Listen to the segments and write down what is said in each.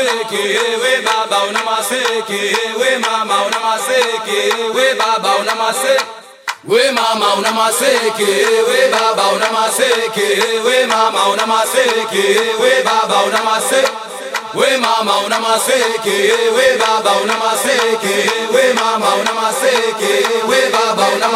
unamaseke we baba unamaseke we mama unamaseke we baba unamase we mama unamaseke we baba unamaseke we mama unamaseke we baba unamase we mama una maseke we baba una maseke we mama una maseke we baba una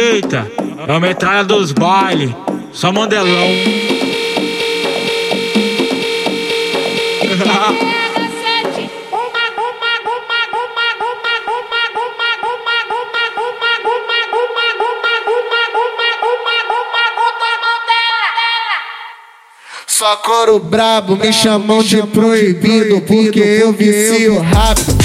Eita, é a metralha dos baile, só mandelão. Só coro brabo, me chamam de proibido porque eu vicio rápido.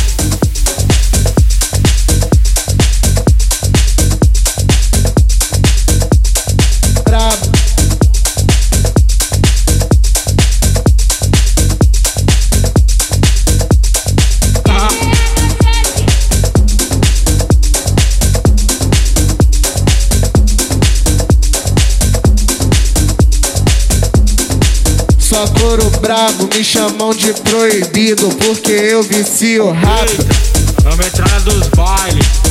Brabo, me chamam de proibido porque eu vicio rápido. É a metralha dos baile.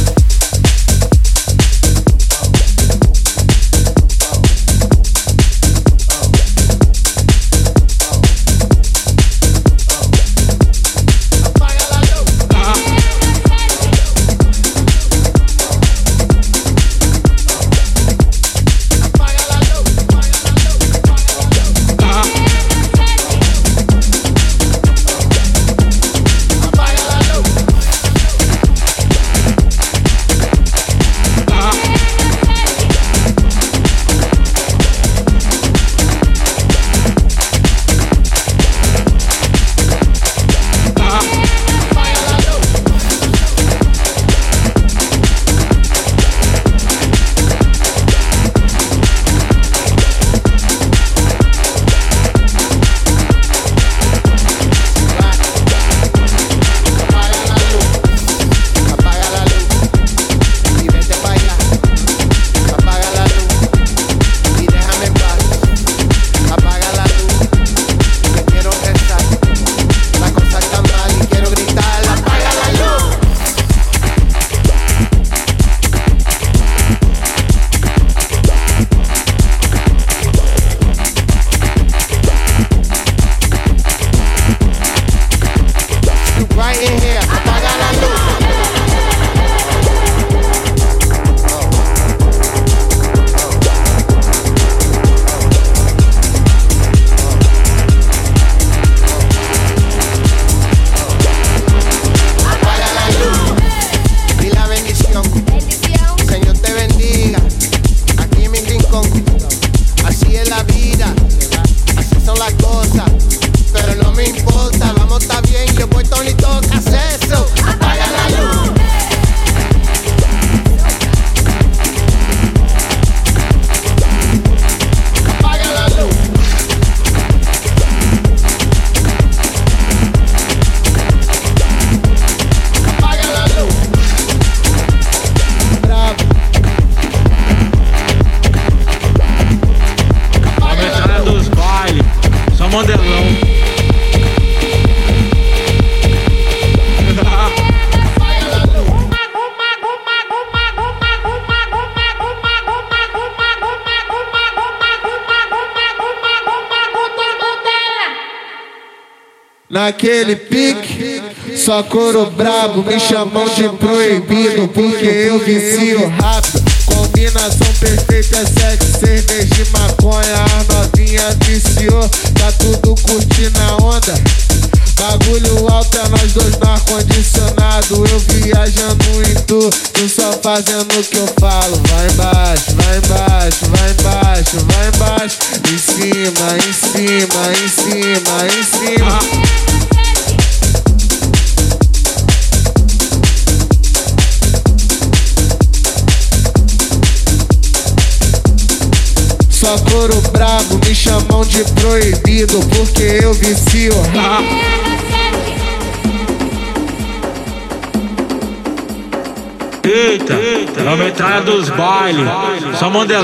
Naquele pique, só coro brabo, me chamam de proibido porque eu vicio rápido. Combinação perfeita é sexo, cerveja e maconha. A novinha viciou, tá tudo curtindo a onda. Bagulho alto é nós dois no ar-condicionado. Eu viajando em tu, tu só fazendo o que eu falo. Vai embaixo, vai embaixo, vai embaixo, vai embaixo. Em cima, em cima, em cima, em cima. Só coro brabo, me chamam de proibido porque eu vicio. Eita, é a metralha dos baile, só mandelão.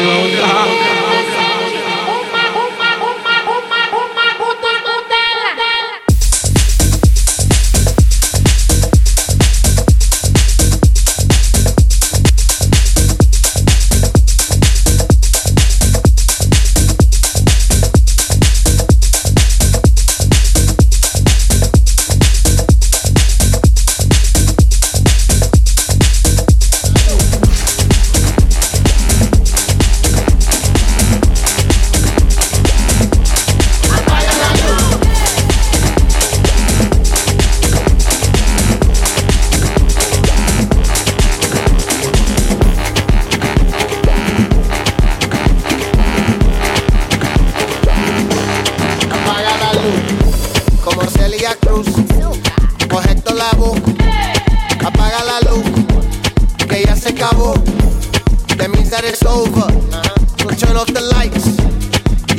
off the lights.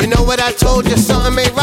You know what I told you, something ain't right.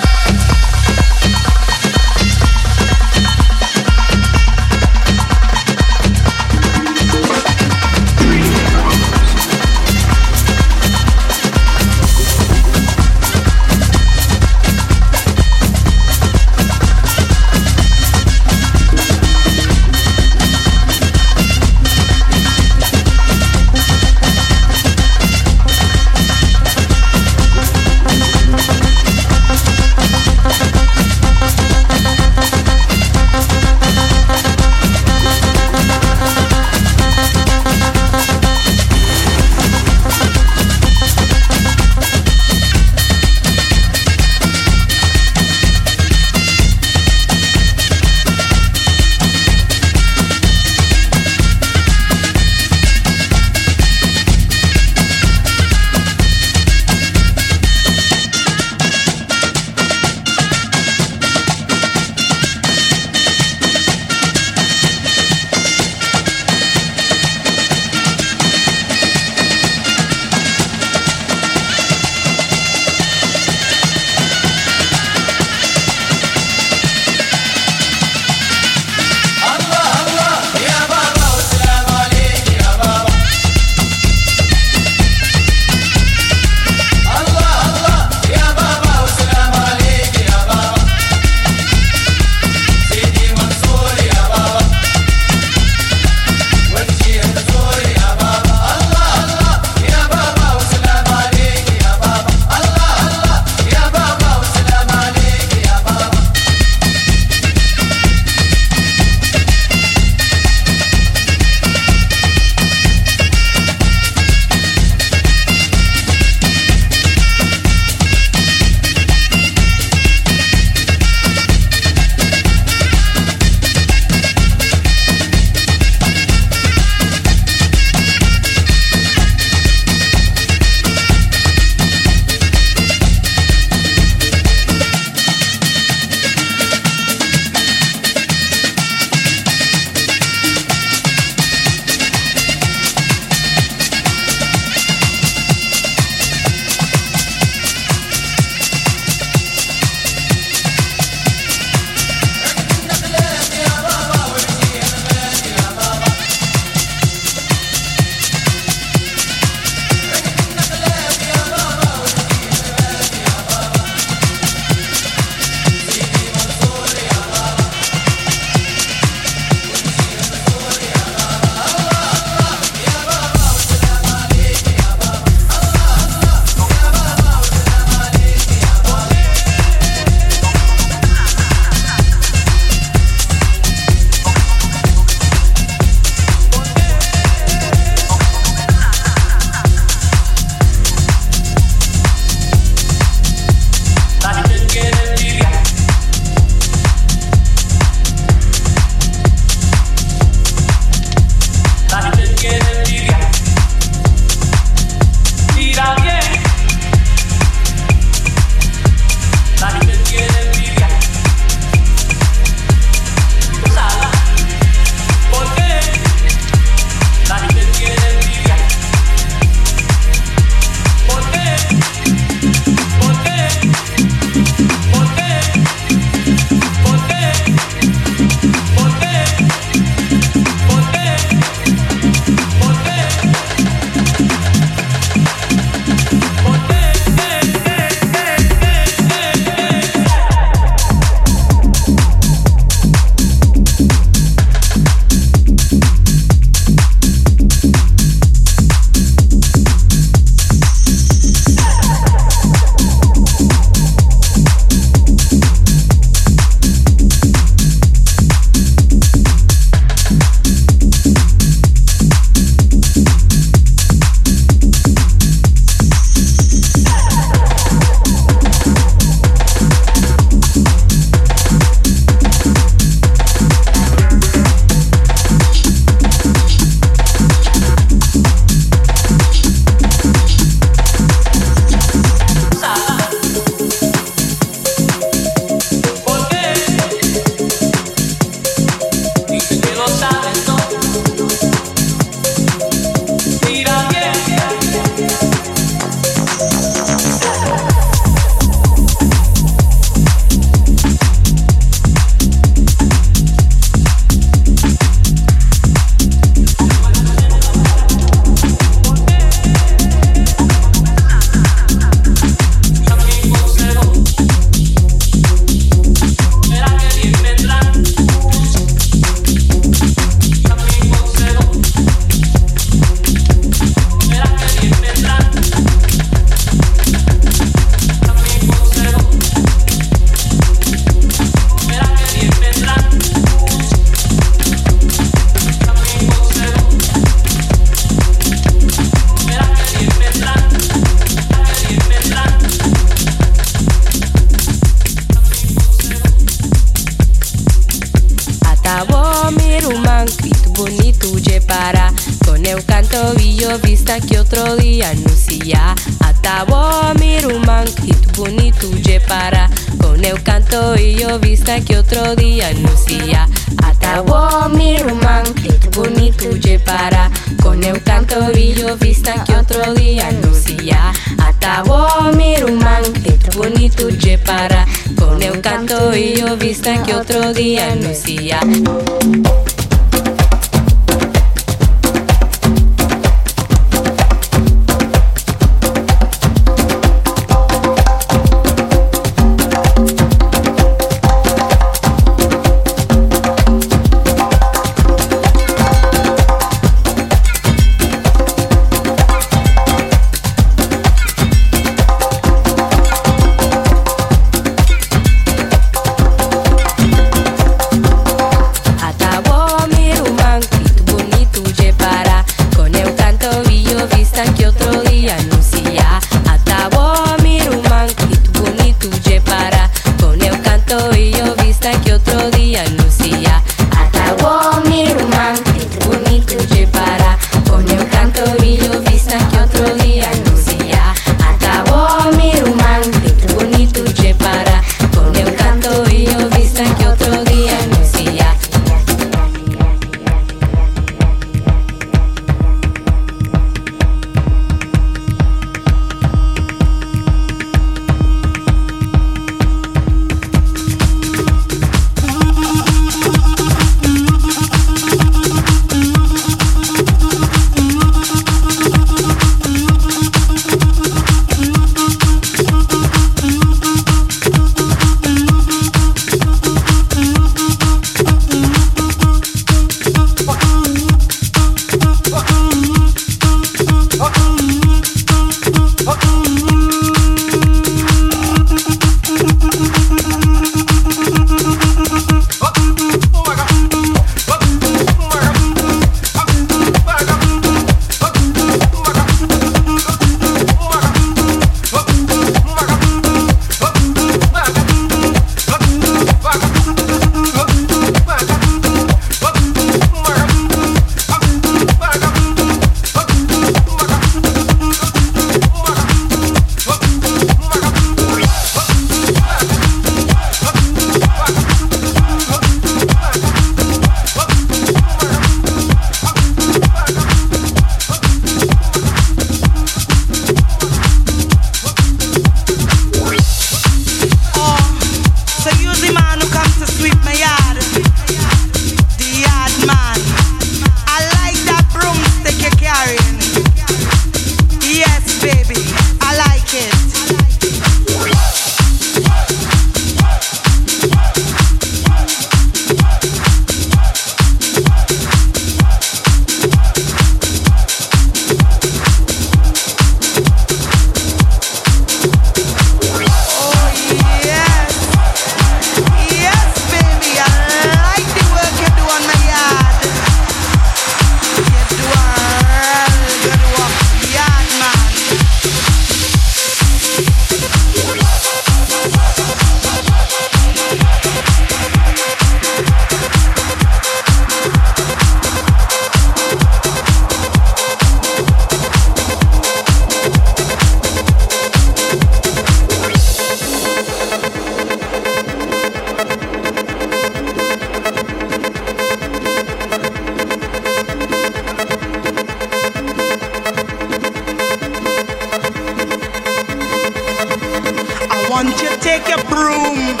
Don't you take your broom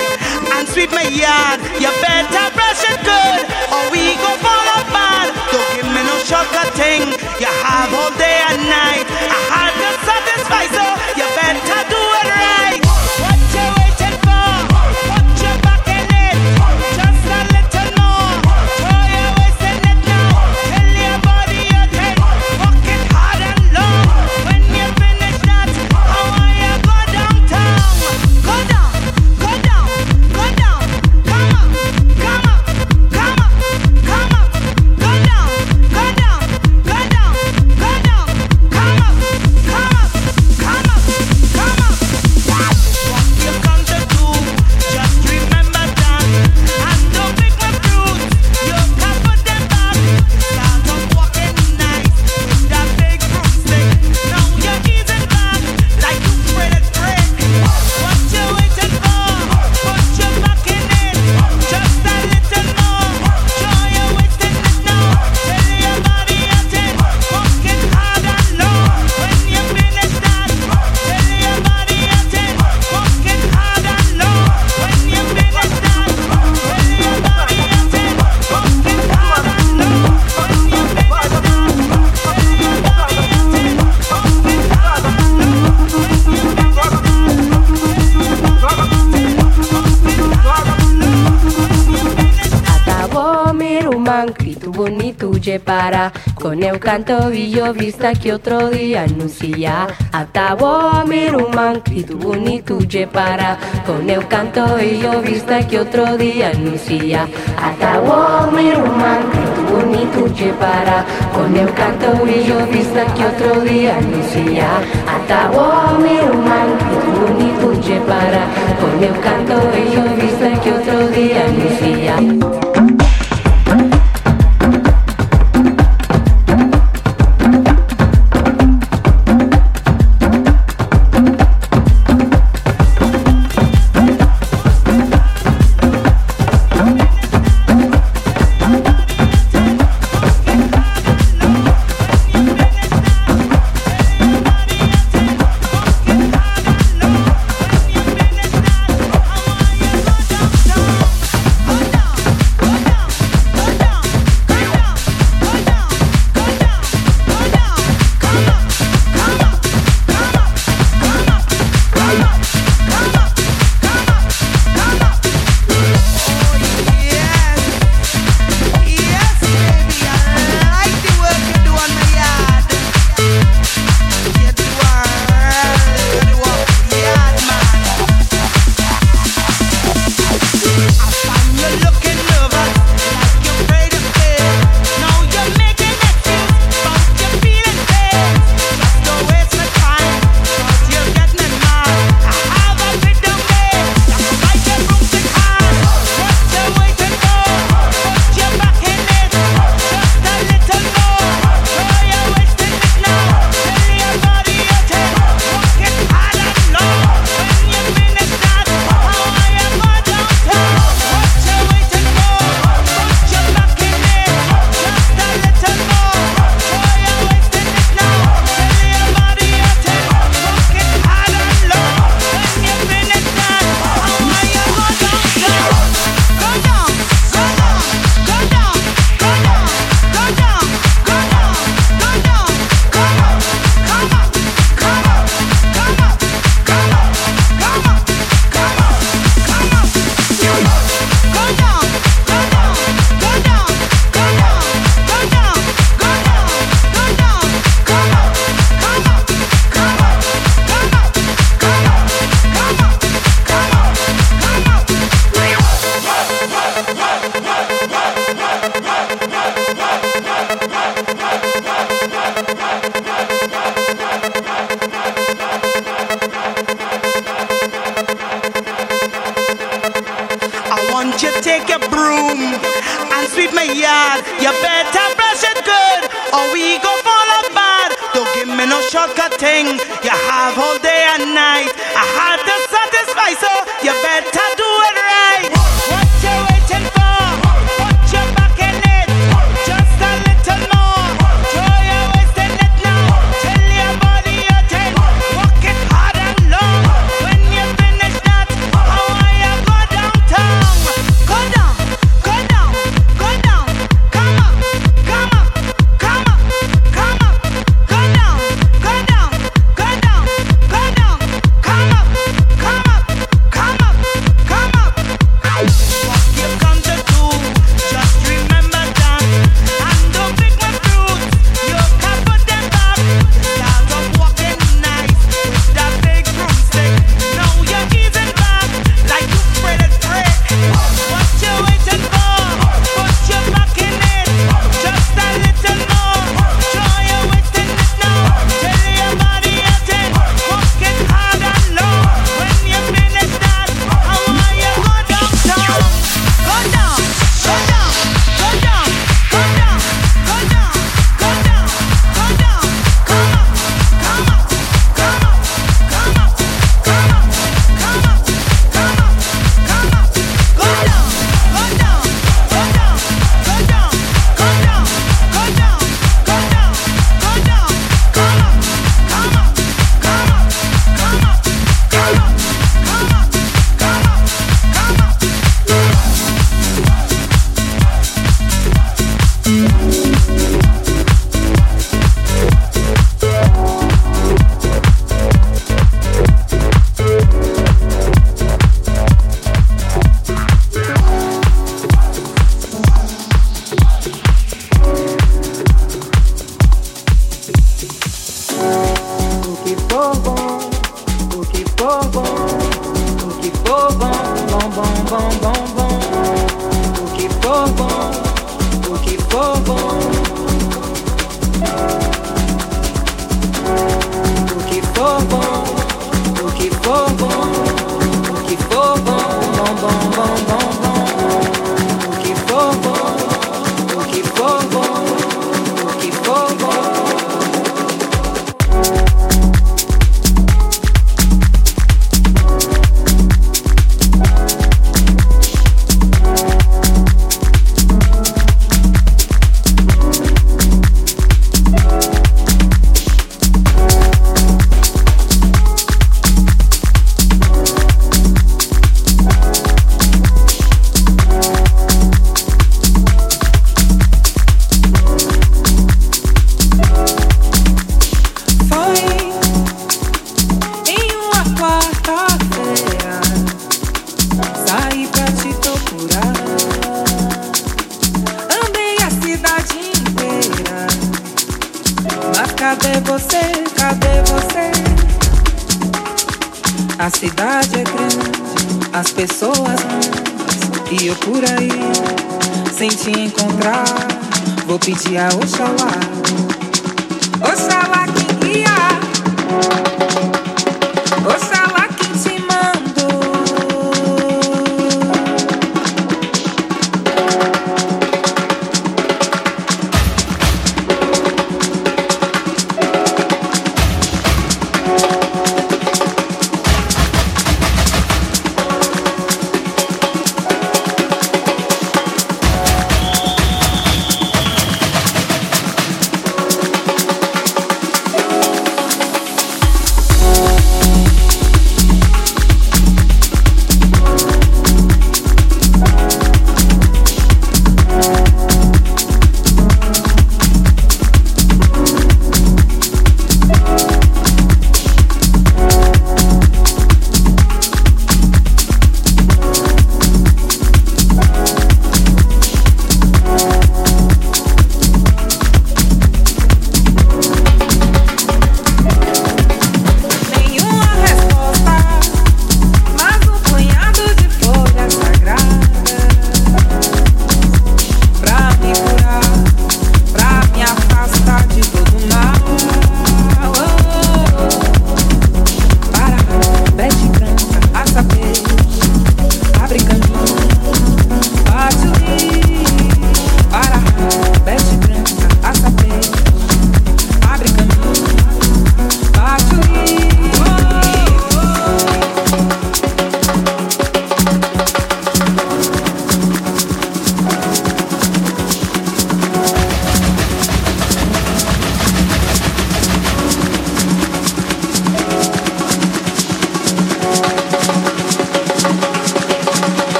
and sweep my yard. You better brush it good, or we go fall apart. Don't give me no shortcut thing. You have all day and night. I have no satisfied, so you better. para. Con eu canto billo vista que otro día anuncia. Atabo miruman y tu bonito je para. Con eu canto billo vista que otro día anuncia. Atabo miruman y tu bonito je para. Con eu canto billo vista que otro día anuncia. Atabo miruman y tu bonito je para. Con eu canto billo vista que otro día anuncia.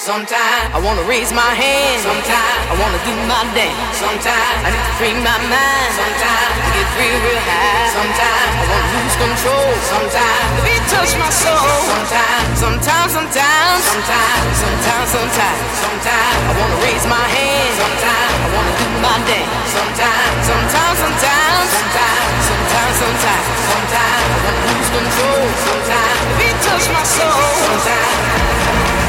Sometimes I wanna raise my hand. Sometimes I wanna do my dance. Sometimes I need to free my mind. Sometimes I get real, real high. Sometimes I wanna lose control. Sometimes the beat touch my soul. Sometimes, sometimes, sometimes, sometimes, sometimes, sometimes, sometimes I wanna raise my hand. Sometimes I wanna do my dance. Sometimes, sometimes, sometimes, sometimes, sometimes, sometimes, sometimes I wanna lose control. Sometimes the beat touch my soul. Sometimes.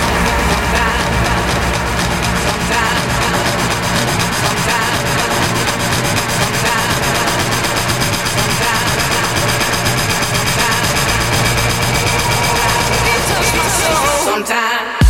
Sometimes.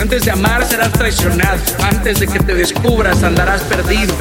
Antes de amar serás traicionado, antes de que te descubras andarás perdido.